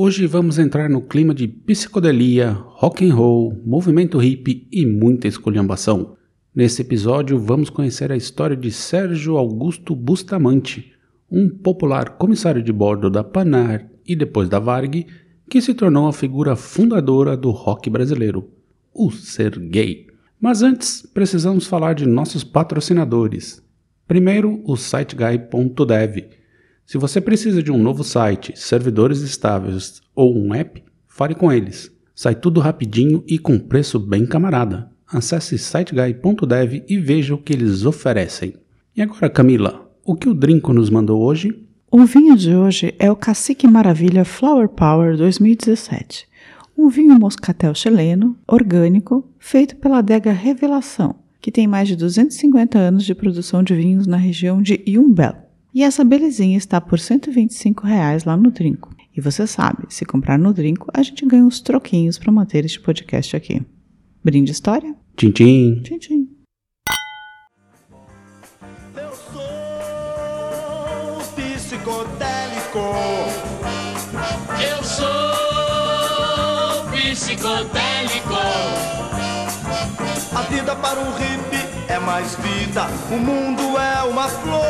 Hoje vamos entrar no clima de psicodelia, rock and roll, movimento hippie e muita esculhambação. Nesse episódio vamos conhecer a história de Sérgio Augusto Bustamante, um popular comissário de bordo da Panar e depois da Varg, que se tornou a figura fundadora do rock brasileiro, o ser gay. Mas antes, precisamos falar de nossos patrocinadores. Primeiro, o siteguy.dev. Se você precisa de um novo site, servidores estáveis ou um app, fale com eles. Sai tudo rapidinho e com preço bem camarada. Acesse siteguy.dev e veja o que eles oferecem. E agora, Camila, o que o Drinco nos mandou hoje? O vinho de hoje é o Cacique Maravilha Flower Power 2017 um vinho moscatel chileno, orgânico, feito pela adega Revelação, que tem mais de 250 anos de produção de vinhos na região de Yumbel. E essa belezinha está por 125 reais lá no Trinco. E você sabe, se comprar no Trinco, a gente ganha uns troquinhos para manter este podcast aqui. Brinde história? Tchim, tchim. Tchim, tchim. Eu sou psicodélico. Eu sou psicodélico. A vida para um hippie é mais vida. O mundo é uma flor,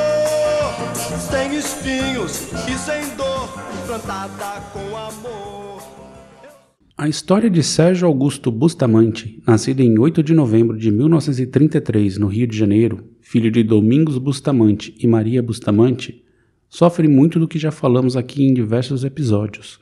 sem espinhos e sem dor, plantada com amor. A história de Sérgio Augusto Bustamante, nascido em 8 de novembro de 1933 no Rio de Janeiro, filho de Domingos Bustamante e Maria Bustamante, sofre muito do que já falamos aqui em diversos episódios.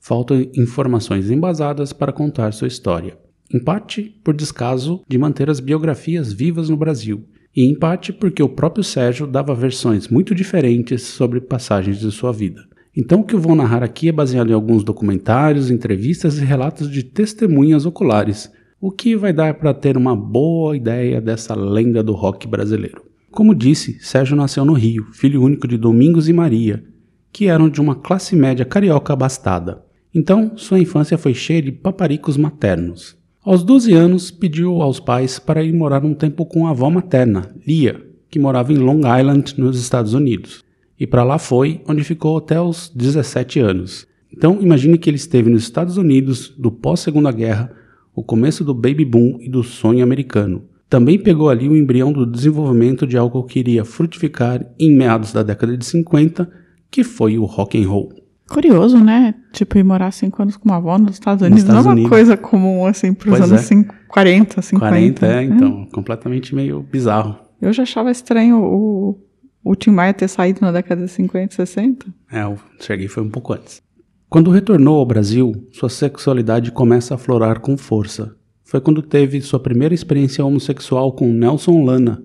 Faltam informações embasadas para contar sua história, em parte por descaso de manter as biografias vivas no Brasil, e em parte porque o próprio Sérgio dava versões muito diferentes sobre passagens de sua vida. Então, o que eu vou narrar aqui é baseado em alguns documentários, entrevistas e relatos de testemunhas oculares, o que vai dar para ter uma boa ideia dessa lenda do rock brasileiro. Como disse, Sérgio nasceu no Rio, filho único de Domingos e Maria, que eram de uma classe média carioca abastada. Então, sua infância foi cheia de paparicos maternos. Aos 12 anos, pediu aos pais para ir morar um tempo com a avó materna, Lia, que morava em Long Island, nos Estados Unidos e para lá foi, onde ficou até os 17 anos. Então imagine que ele esteve nos Estados Unidos do pós-Segunda Guerra, o começo do baby boom e do sonho americano. Também pegou ali o embrião do desenvolvimento de algo que iria frutificar em meados da década de 50, que foi o rock and roll. Curioso, né? Tipo, ir morar cinco anos com uma avó nos Estados Unidos Estados não é uma Unidos. coisa comum, assim, pros Pois anos é. cinco- 40, 50. 40, é, né? então, completamente meio bizarro. Eu já achava estranho o, o Tim Maia ter saído na década de 50, 60. É, eu cheguei foi um pouco antes. Quando retornou ao Brasil, sua sexualidade começa a aflorar com força. Foi quando teve sua primeira experiência homossexual com Nelson Lana,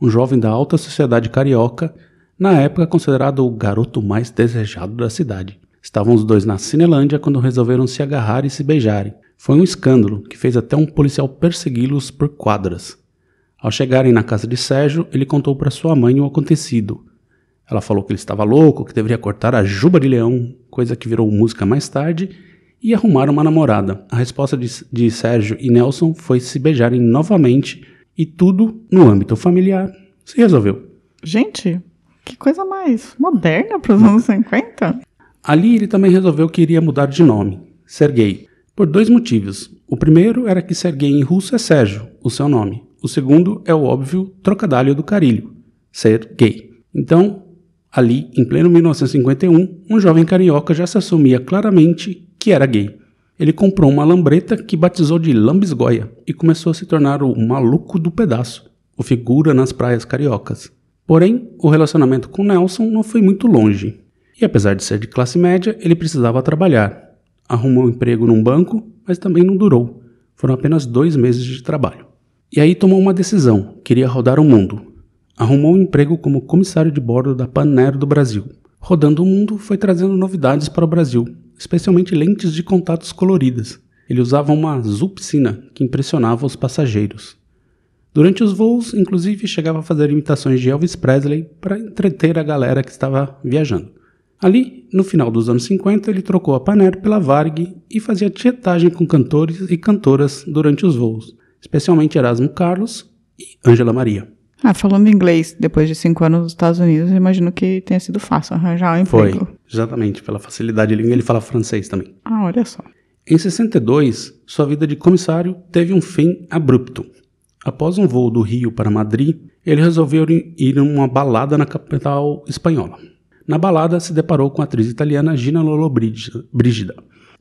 um jovem da alta sociedade carioca, na época considerado o garoto mais desejado da cidade. Estavam os dois na Cinelândia quando resolveram se agarrar e se beijarem. Foi um escândalo que fez até um policial persegui-los por quadras. Ao chegarem na casa de Sérgio, ele contou para sua mãe o acontecido. Ela falou que ele estava louco, que deveria cortar a juba de leão, coisa que virou música mais tarde, e arrumar uma namorada. A resposta de, de Sérgio e Nelson foi se beijarem novamente e tudo, no âmbito familiar, se resolveu. Gente, que coisa mais moderna para os anos 50. Ali ele também resolveu que iria mudar de nome, Sergei, por dois motivos. O primeiro era que Sergei em russo é Sérgio, o seu nome. O segundo é o óbvio trocadilho do carilho, ser gay. Então, ali, em pleno 1951, um jovem carioca já se assumia claramente que era gay. Ele comprou uma lambreta que batizou de Lambisgoia e começou a se tornar o maluco do pedaço, o figura nas praias cariocas. Porém, o relacionamento com Nelson não foi muito longe. E apesar de ser de classe média, ele precisava trabalhar. Arrumou um emprego num banco, mas também não durou. Foram apenas dois meses de trabalho. E aí tomou uma decisão: queria rodar o mundo. Arrumou um emprego como comissário de bordo da Panero do Brasil. Rodando o mundo, foi trazendo novidades para o Brasil, especialmente lentes de contatos coloridas. Ele usava uma azul piscina que impressionava os passageiros. Durante os voos, inclusive, chegava a fazer imitações de Elvis Presley para entreter a galera que estava viajando. Ali, no final dos anos 50, ele trocou a Panair pela Varg e fazia tietagem com cantores e cantoras durante os voos, especialmente Erasmo Carlos e Ângela Maria. Ah, falando inglês depois de cinco anos nos Estados Unidos, eu imagino que tenha sido fácil arranjar um Foi, emprego. exatamente, pela facilidade de língua, ele fala francês também. Ah, olha só. Em 62, sua vida de comissário teve um fim abrupto. Após um voo do Rio para Madrid, ele resolveu ir em uma balada na capital espanhola. Na balada, se deparou com a atriz italiana Gina Lollobrigida.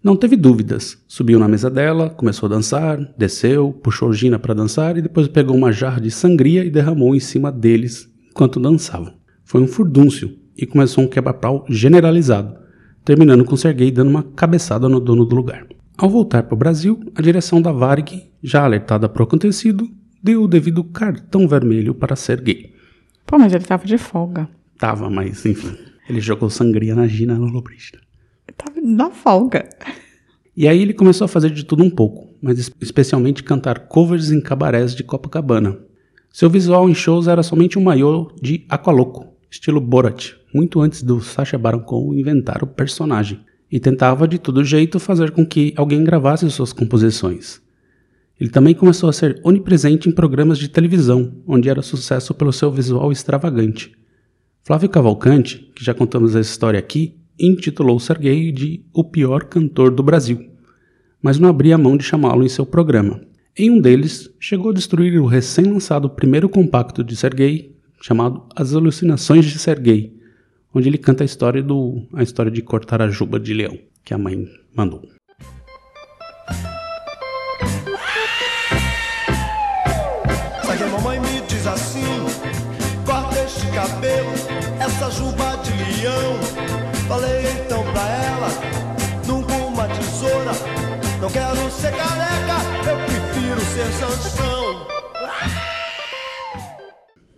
Não teve dúvidas. Subiu na mesa dela, começou a dançar, desceu, puxou Gina para dançar e depois pegou uma jarra de sangria e derramou em cima deles enquanto dançavam. Foi um furdúncio e começou um quebra-pau generalizado, terminando com Sergei dando uma cabeçada no dono do lugar. Ao voltar para o Brasil, a direção da Varg, já alertada para o acontecido, deu o devido cartão vermelho para Sergei. Pô, mas ele tava de folga. Tava, mas enfim, ele jogou sangria na Gina Lollobrigida. Ele tava na folga. E aí ele começou a fazer de tudo um pouco, mas es- especialmente cantar covers em cabarés de Copacabana. Seu visual em shows era somente um maiô de Aqualoco, estilo Borat, muito antes do Sacha Baron Cohen inventar o personagem, e tentava de todo jeito fazer com que alguém gravasse suas composições. Ele também começou a ser onipresente em programas de televisão, onde era sucesso pelo seu visual extravagante. Flávio Cavalcante, que já contamos essa história aqui, intitulou Sergei de o pior cantor do Brasil, mas não abria mão de chamá-lo em seu programa. Em um deles, chegou a destruir o recém-lançado primeiro compacto de Sergei, chamado As Alucinações de Sergei, onde ele canta a história do a história de cortar a juba de leão, que a mãe mandou. Mamãe me diz assim: corta este cabelo, Quero ser careca, eu prefiro ser Sansão.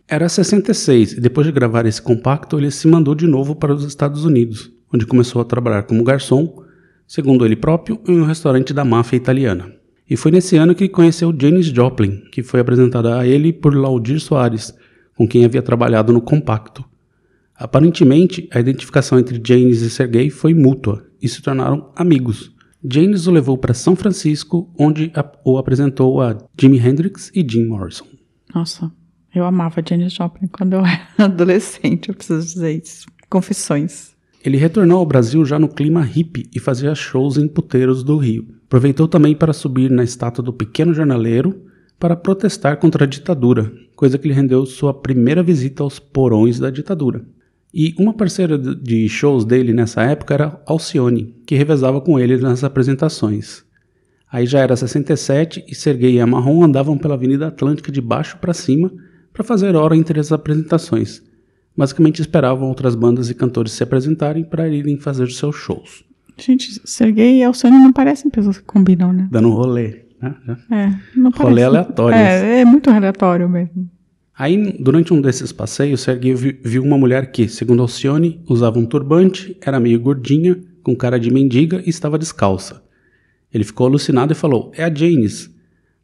Era 66 e depois de gravar esse compacto, ele se mandou de novo para os Estados Unidos, onde começou a trabalhar como garçom, segundo ele próprio, em um restaurante da máfia italiana. E foi nesse ano que conheceu Janis Joplin, que foi apresentada a ele por Laudir Soares, com quem havia trabalhado no compacto. Aparentemente, a identificação entre Janis e Sergei foi mútua e se tornaram amigos. Janis o levou para São Francisco, onde a- o apresentou a Jimi Hendrix e Jim Morrison. Nossa, eu amava Janis Joplin quando eu era adolescente, eu preciso dizer isso. Confissões. Ele retornou ao Brasil já no clima hippie e fazia shows em puteiros do Rio. Aproveitou também para subir na estátua do pequeno jornaleiro para protestar contra a ditadura, coisa que lhe rendeu sua primeira visita aos porões da ditadura. E uma parceira de- shows dele nessa época era Alcione, que revezava com ele nas apresentações. Aí já era 67 e Sergei e a Marrom andavam pela Avenida Atlântica de baixo para cima para fazer hora entre as apresentações. Basicamente esperavam outras bandas e cantores se apresentarem para irem fazer seus shows, Gente, Sergei e Alcione não parecem pessoas que combinam, né? dando um rolê. Né? É, não parece. Rolê aleatório. É, é muito aleatório mesmo. Aí, durante um desses passeios, Sergei vi- viu uma mulher que, segundo Alcione, usava um turbante, era meio gordinha, com cara de mendiga e estava descalça. Ele ficou alucinado e falou: É a Janis.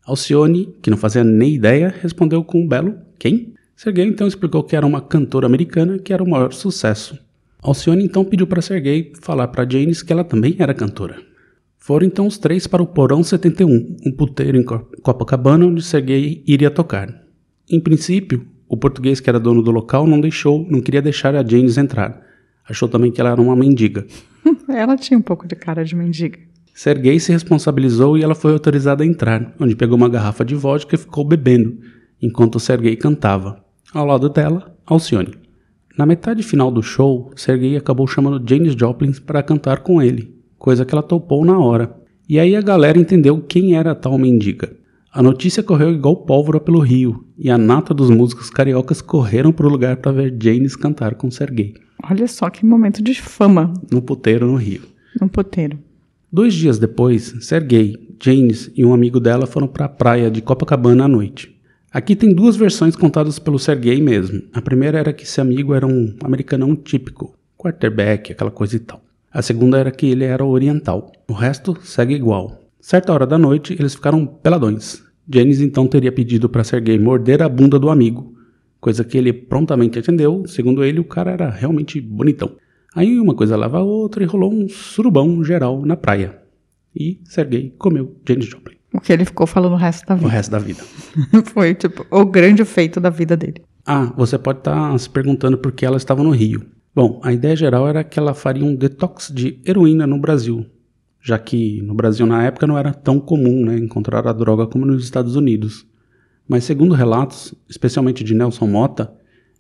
Alcione, que não fazia nem ideia, respondeu com um belo: Quem? Sergei então explicou que era uma cantora americana que era o maior sucesso. Alcione então pediu para Sergei falar para Janis que ela também era cantora. Foram então os três para o Porão 71, um puteiro em Co- Copacabana onde Sergei iria tocar. Em princípio, o português que era dono do local não deixou, não queria deixar a Janis entrar. Achou também que ela era uma mendiga. Ela tinha um pouco de cara de mendiga. Sergei se responsabilizou e ela foi autorizada a entrar, onde pegou uma garrafa de vodka e ficou bebendo, enquanto Sergei cantava. Ao lado dela, Alcione. Na metade final do show, Sergei acabou chamando Janis Joplin para cantar com ele, coisa que ela topou na hora. E aí a galera entendeu quem era a tal mendiga. A notícia correu igual pólvora pelo rio, e a nata dos músicos cariocas correram para o lugar para ver Janis cantar com Sergei, Olha só que momento de fama no puteiro no rio. no poteiro. Dois dias depois, Sergei, Janis e um amigo dela foram para a praia de Copacabana à noite. Aqui tem duas versões contadas pelo Sergei mesmo. A primeira era que esse amigo era um americanão típico, quarterback, aquela coisa e tal. A segunda era que ele era oriental. O resto segue igual. Certa hora da noite, eles ficaram peladões. Janis então teria pedido para Sergei morder a bunda do amigo, coisa que ele prontamente atendeu. Segundo ele, o cara era realmente bonitão. Aí uma coisa leva a outra e rolou um surubão geral na praia. E Sergei comeu Janis Joplin O que ele ficou falando o resto da o vida. resto da vida. Foi, tipo, o grande feito da vida dele. Ah, você pode estar se perguntando por que ela estava no Rio. Bom, a ideia geral era que ela faria um detox de heroína no Brasil, já que no Brasil na época não era tão comum né, encontrar a droga como nos Estados Unidos. Mas segundo relatos, especialmente de Nelson Mota,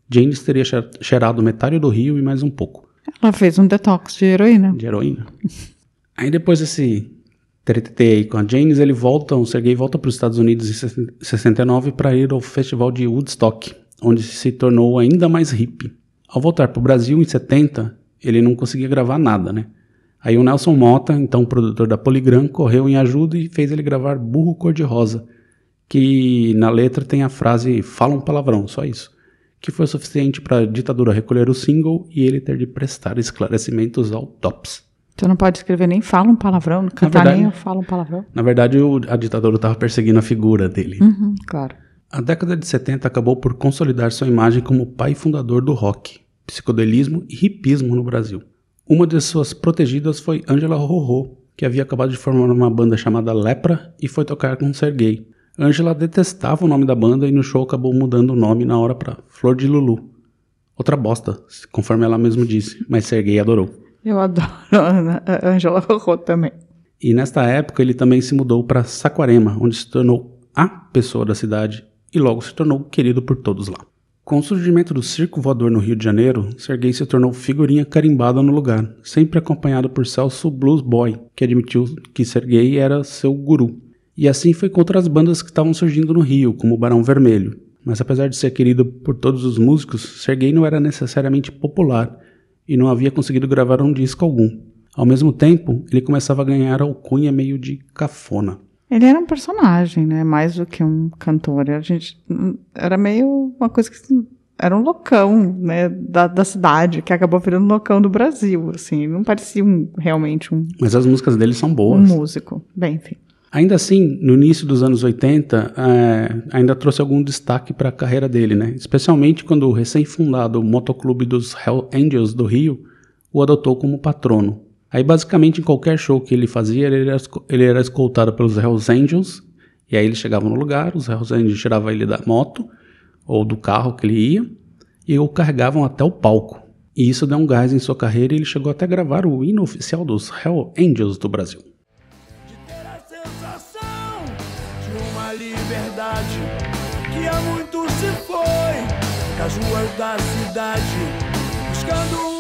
James teria che- cheirado metade do Rio e mais um pouco Ela fez um detox de heroína. de heroína. Aí depois desse TTT aí com a James, ele volta, o Sergei volta para os Estados Unidos em 69 para ir ao festival de Woodstock, onde se tornou ainda mais hippie. Ao voltar para o Brasil em 70, ele não conseguia gravar nada, né? Aí o Nelson Mota, então produtor da Polygram, correu em ajuda e fez ele gravar Burro Cor-de-Rosa, que na letra tem a frase Fala um palavrão, só isso. Que foi o suficiente para a ditadura recolher o single e ele ter de prestar esclarecimentos ao TOPS. Você não pode escrever nem fala um palavrão, não cantar verdade- nem fala um palavrão. Na verdade, o- a ditadura estava perseguindo a figura dele. Uhum, claro. A década de 70 acabou por consolidar sua imagem como pai fundador do rock, psicodelismo e hipismo no Brasil. Uma de suas protegidas foi Angela Rorô, que havia acabado de formar uma banda chamada Lepra e foi tocar com Sergei. Angela detestava o nome da banda e no show acabou mudando o nome na hora para Flor de Lulu. Outra bosta, conforme ela mesma disse, mas Sergei adorou. Eu adoro a Angela Rorô também. E nesta época ele também se mudou para Saquarema, onde se tornou a pessoa da cidade e logo se tornou querido por todos lá. Com o surgimento do circo voador no Rio de Janeiro, Sergei se tornou figurinha carimbada no lugar, sempre acompanhado por Celso Blues Boy, que admitiu que Sergei era seu guru. E assim foi com outras bandas que estavam surgindo no Rio, como o Barão Vermelho. Mas apesar de ser querido por todos os músicos, Sergei não era necessariamente popular e não havia conseguido gravar um disco algum. Ao mesmo tempo, ele começava a ganhar alcunha meio de cafona. Ele era um personagem, né? Mais do que um cantor. A gente era meio uma coisa que era um loucão, né? Da, da cidade, que acabou virando um loucão do Brasil, assim. Não parecia um, realmente um, Mas as músicas dele são um boas. músico. Bem, enfim. Ainda assim, no início dos anos 80, eh, ainda trouxe algum destaque para a carreira dele, né? Especialmente quando o recém-fundado Motoclube dos Hell Angels do Rio o adotou como patrono. Aí, basicamente, em qualquer show que ele fazia, ele era, ele era escoltado pelos Hells Angels, e aí ele chegava no lugar, os Hells Angels tiravam ele da moto ou do carro que ele ia e o carregavam até o palco. E isso deu um gás em sua carreira e ele chegou até a gravar o hino oficial dos Hell Angels do Brasil. de ter a sensação de uma liberdade que há muito se foi das ruas da cidade buscando um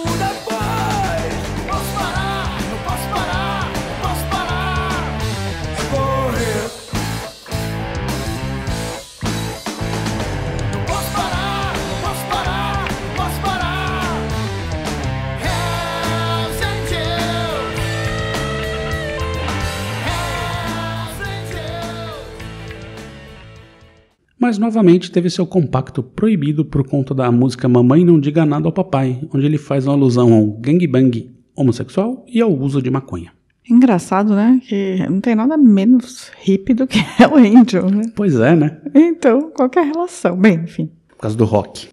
Mas novamente teve seu compacto proibido por conta da música Mamãe Não Diga Nada ao Papai, onde ele faz uma alusão ao gangbang homossexual e ao uso de maconha. Engraçado, né? Que não tem nada menos hippie do que Hell Angel, né? Pois é, né? Então, qualquer relação. Bem, enfim. Por causa do rock.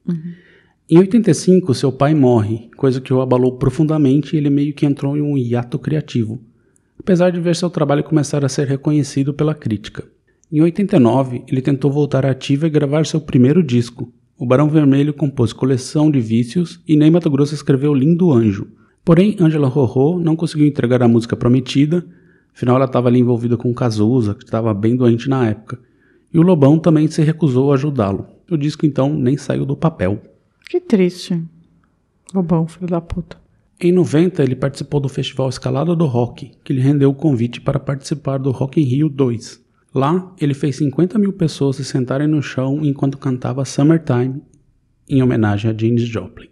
Em 85, seu pai morre, coisa que o abalou profundamente e ele meio que entrou em um hiato criativo, apesar de ver seu trabalho começar a ser reconhecido pela crítica. Em 89, ele tentou voltar à ativa e gravar seu primeiro disco. O Barão Vermelho compôs Coleção de Vícios e Ney Mato Grosso escreveu Lindo Anjo. Porém, Angela Rorô não conseguiu entregar a música prometida, afinal ela estava ali envolvida com Cazuza, que estava bem doente na época. E o Lobão também se recusou a ajudá-lo. O disco então nem saiu do papel. Que triste. Bobão, filho da puta. Em 90, ele participou do festival Escalada do Rock, que lhe rendeu o convite para participar do Rock in Rio 2. Lá, ele fez 50 mil pessoas se sentarem no chão enquanto cantava Summertime, em homenagem a Janis Joplin.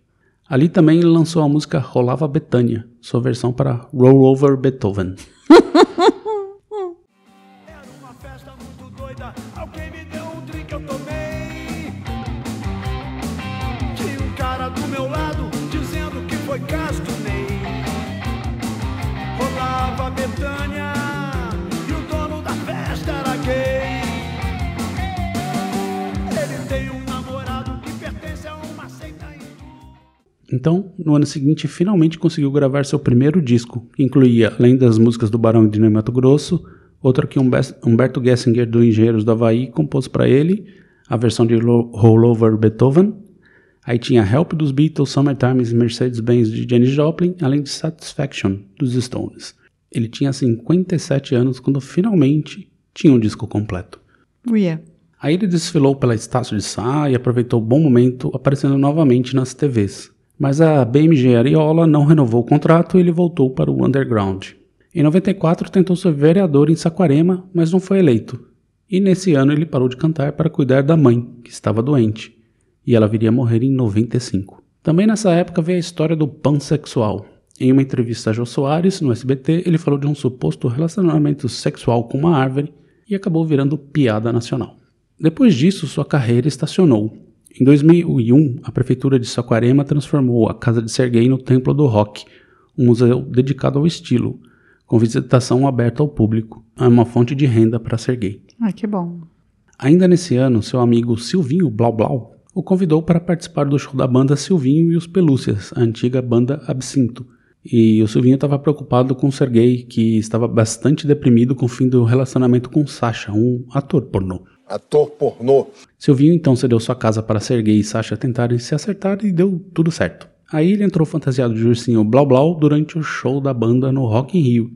Ali também ele lançou a música Rolava Betânia, sua versão para Roll Over Beethoven. Uma Então, no ano seguinte, finalmente conseguiu gravar seu primeiro disco, que incluía, além das músicas do Barão de Mato Grosso, outra que Humberto Gessinger do Engenheiros do Havaí compôs para ele, a versão de Roll Over Beethoven. Aí tinha Help dos Beatles, Summertime e Mercedes-Benz de Janis Joplin, além de Satisfaction dos Stones. Ele tinha 57 anos quando finalmente tinha um disco completo. Uia. Aí ele desfilou pela Estácio de Sá e aproveitou o bom momento aparecendo novamente nas TVs. Mas a BMG Ariola não renovou o contrato e ele voltou para o underground. Em 94 tentou ser vereador em Saquarema, mas não foi eleito. E nesse ano ele parou de cantar para cuidar da mãe, que estava doente, e ela viria a morrer em 95. Também nessa época veio a história do pansexual. Em uma entrevista a Jô Soares, no SBT, ele falou de um suposto relacionamento sexual com uma árvore e acabou virando piada nacional. Depois disso, sua carreira estacionou. Em 2001, a prefeitura de Saquarema transformou a Casa de Serguei no Templo do Rock, um museu dedicado ao estilo, com visitação aberta ao público. É uma fonte de renda para Serguei. Ah, que bom. Ainda nesse ano, seu amigo Silvinho Blau Blau o convidou para participar do show da banda Silvinho e os Pelúcias, a antiga banda Absinto, e o Silvinho estava preocupado com o Sergei, que estava bastante deprimido com o fim do relacionamento com Sasha, um ator pornô. Ator pornô. Silvinho então cedeu sua casa para Sergei e Sasha tentarem se acertar e deu tudo certo. Aí ele entrou fantasiado de ursinho Blau Blau durante o show da banda no Rock in Rio.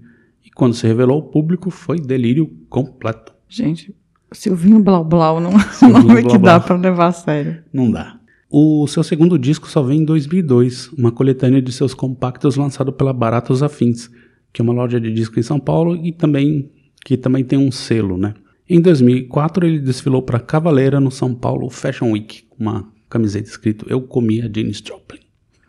E quando se revelou ao público, foi delírio completo. Gente, Silvinho Blau Blau não é um nome que dá para levar a sério. Não dá. O seu segundo disco só vem em 2002, uma coletânea de seus compactos lançado pela Baratos Afins, que é uma loja de disco em São Paulo e também que também tem um selo, né? Em 2004 ele desfilou para Cavaleira no São Paulo Fashion Week, com uma camiseta escrito Eu comi a Janis Joplin.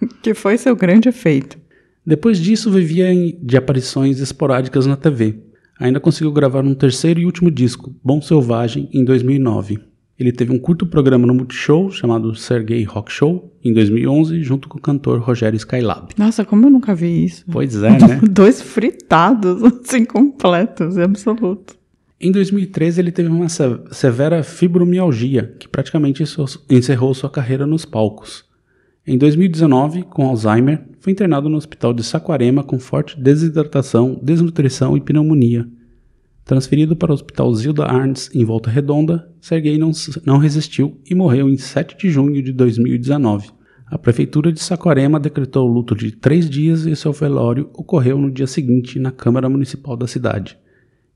Que foi seu grande efeito. Depois disso vivia de aparições esporádicas na TV. Ainda conseguiu gravar um terceiro e último disco, Bom Selvagem, em 2009. Ele teve um curto programa no Multishow chamado Sergei Rock Show em 2011, junto com o cantor Rogério Skylab. Nossa, como eu nunca vi isso. Pois é, né? Dois fritados, assim, completos, é absoluto. Em 2013, ele teve uma severa fibromialgia, que praticamente encerrou sua carreira nos palcos. Em 2019, com Alzheimer, foi internado no hospital de Saquarema com forte desidratação, desnutrição e pneumonia. Transferido para o Hospital Zilda Arns, em Volta Redonda, Sergei não, não resistiu e morreu em 7 de junho de 2019. A Prefeitura de Saquarema decretou luto de três dias e seu velório ocorreu no dia seguinte na Câmara Municipal da cidade.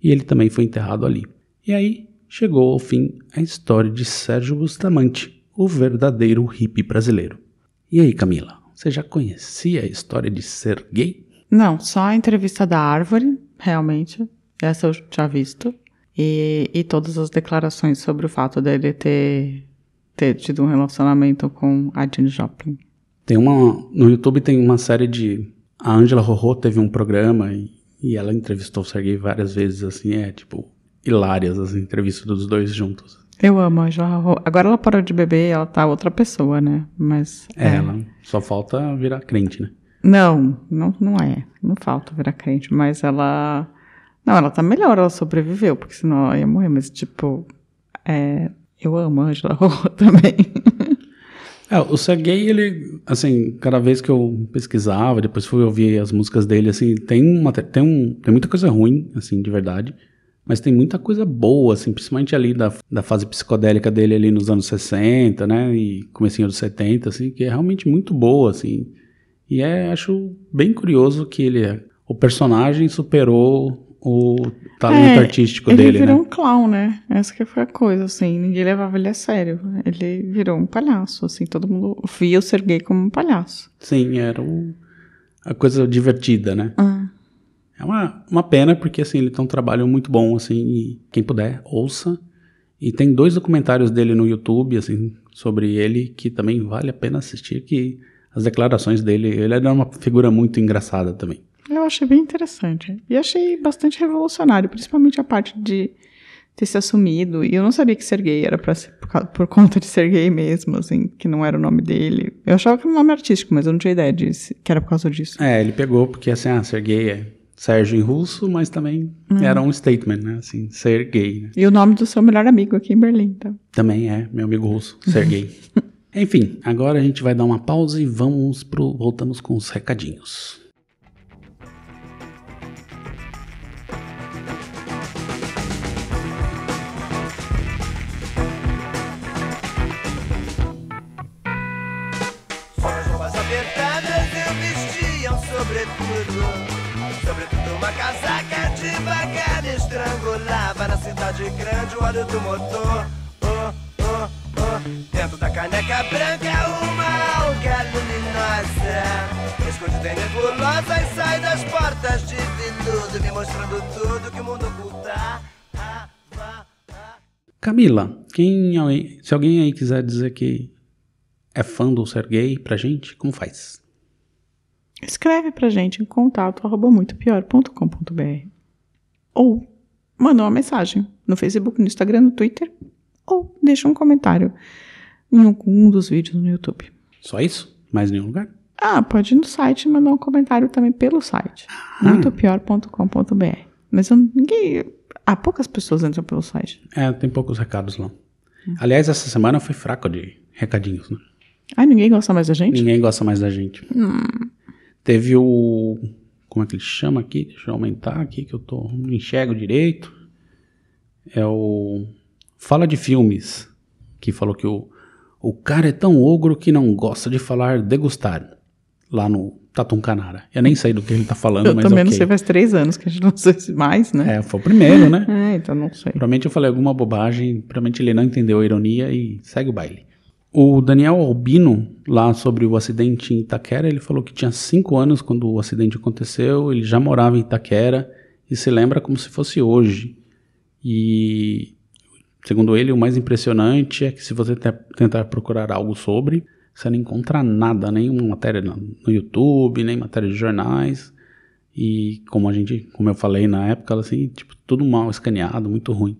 E ele também foi enterrado ali. E aí chegou ao fim a história de Sérgio Bustamante, o verdadeiro hippie brasileiro. E aí, Camila, você já conhecia a história de Sergei? Não, só a entrevista da árvore, realmente. Essa eu tinha visto. E, e todas as declarações sobre o fato dele ter, ter tido um relacionamento com a Jane Joplin. Tem uma. No YouTube tem uma série de. A Angela Rorô teve um programa e, e ela entrevistou o Sergei várias vezes, assim, é tipo, hilárias as entrevistas dos dois juntos. Eu amo a Angela Rorô. Agora ela parou de beber ela tá outra pessoa, né? Mas. É, é, ela só falta virar crente, né? Não, não, não é. Não falta virar crente, mas ela não, ela tá melhor, ela sobreviveu, porque senão ela ia morrer, mas tipo, é, eu amo a Angela também. É, o Sergei, ele, assim, cada vez que eu pesquisava, depois fui ouvir as músicas dele, assim, tem, uma, tem, um, tem muita coisa ruim, assim, de verdade, mas tem muita coisa boa, assim, principalmente ali da, da fase psicodélica dele ali nos anos 60, né, e comecinho dos 70, assim, que é realmente muito boa, assim, e é, acho bem curioso que ele, o personagem superou o talento é, artístico ele dele, Ele virou né? um clown, né? Essa que foi a coisa, assim. Ninguém levava ele a sério. Ele virou um palhaço, assim. Todo mundo via o Sergei como um palhaço. Sim, era o, a coisa divertida, né? Ah. É uma, uma pena, porque, assim, ele tem um trabalho muito bom, assim. E quem puder, ouça. E tem dois documentários dele no YouTube, assim, sobre ele, que também vale a pena assistir, que as declarações dele... Ele era uma figura muito engraçada também. Eu achei bem interessante. E achei bastante revolucionário, principalmente a parte de ter se assumido. E eu não sabia que ser gay era pra ser, por, por, conta de ser gay mesmo, assim, que não era o nome dele. Eu achava que era um nome artístico, mas eu não tinha ideia de, que era por causa disso. É, ele pegou porque, assim, ah, ser gay é Sérgio em russo, mas também hum. era um statement, né? Assim, ser gay. Né? E o nome do seu melhor amigo aqui em Berlim, tá? Também é, meu amigo russo, ser gay. Enfim, agora a gente vai dar uma pausa e vamos pro. Voltamos com os recadinhos. Sobretudo uma casaca devagar estrangulava Na cidade grande o óleo do motor oh, oh, oh. Dentro da caneca branca uma alga luminosa Escondida em nebulosa e sai das portas de veludo Me mostrando tudo que o mundo oculta. Camila, quem, se alguém aí quiser dizer que é fã do Sergei pra gente, como faz? Escreve pra gente em contato arroba muitopior.com.br ou manda uma mensagem no Facebook, no Instagram, no Twitter ou deixa um comentário em algum dos vídeos no YouTube. Só isso? Mais nenhum lugar? Ah, pode ir no site e mandar um comentário também pelo site, muitopior.com.br. Mas eu, ninguém. Há poucas pessoas entram pelo site. É, tem poucos recados lá. Aliás, essa semana foi fraco de recadinhos, né? Ai, ninguém gosta mais da gente? Ninguém gosta mais da gente. Teve o. Como é que ele chama aqui? Deixa eu aumentar aqui que eu tô, não enxergo direito. É o. Fala de filmes. Que falou que o, o cara é tão ogro que não gosta de falar degustar. Lá no Tatum Canara. Eu nem sei do que ele tá falando, Eu mas também não ok. sei, faz três anos que a gente não sei se mais, né? É, foi o primeiro, né? É, então não sei. Provavelmente eu falei alguma bobagem, provavelmente ele não entendeu a ironia e segue o baile. O Daniel Albino, lá sobre o acidente em Itaquera, ele falou que tinha 5 anos quando o acidente aconteceu, ele já morava em Itaquera e se lembra como se fosse hoje. E, segundo ele, o mais impressionante é que se você te- tentar procurar algo sobre, você não encontra nada, nenhuma matéria no YouTube, nem matéria de jornais. E como a gente, como eu falei na época, assim, tipo, tudo mal escaneado, muito ruim.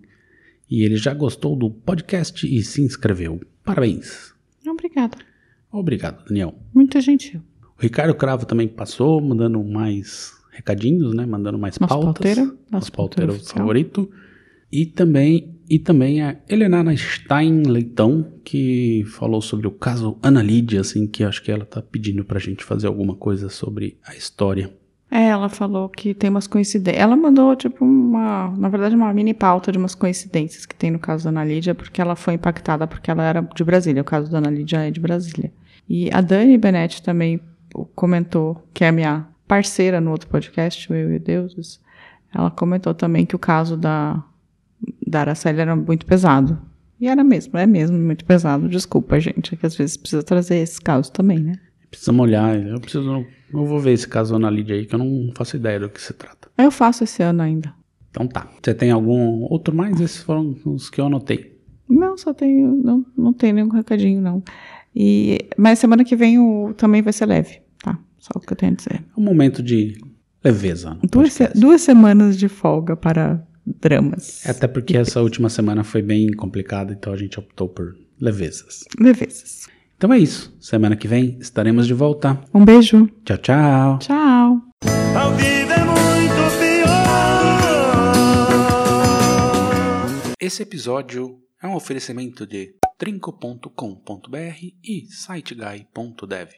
E ele já gostou do podcast e se inscreveu. Parabéns. Obrigada. Obrigado, Daniel. Muito gentil. O Ricardo Cravo também passou, mandando mais recadinhos, né? Mandando mais Nosso pautas. pauteiro, Nosso nosso pauteiro pauteiro favorito. E também, e também a Helena Stein Leitão, que falou sobre o caso Ana Lídia, assim, que acho que ela tá pedindo pra gente fazer alguma coisa sobre a história. É, ela falou que tem umas coincidências. Ela mandou, tipo, uma. Na verdade, uma mini pauta de umas coincidências que tem no caso da Ana Lídia, porque ela foi impactada porque ela era de Brasília. O caso da Ana Lídia é de Brasília. E a Dani Benetti também comentou, que é a minha parceira no outro podcast, Eu e Deuses. Ela comentou também que o caso da, da Araceli era muito pesado. E era mesmo, é mesmo muito pesado. Desculpa, gente, é que às vezes precisa trazer esses casos também, né? Precisamos olhar, eu preciso. Eu vou ver esse caso Ana Lídia aí, que eu não faço ideia do que se trata. Eu faço esse ano ainda. Então tá. Você tem algum outro mais? Esses foram os que eu anotei. Não, só tenho. Não, não tem nenhum recadinho, não. E, mas semana que vem o, também vai ser leve, tá? Só o que eu tenho a dizer. É um momento de leveza. Duas, se- duas semanas de folga para dramas. É Até porque essa última semana foi bem complicada, então a gente optou por levezas. Levezas. Então é isso. Semana que vem estaremos de volta. Um beijo. Tchau, tchau. Tchau. É. Esse episódio é um oferecimento de trinco.com.br e siteguy.dev.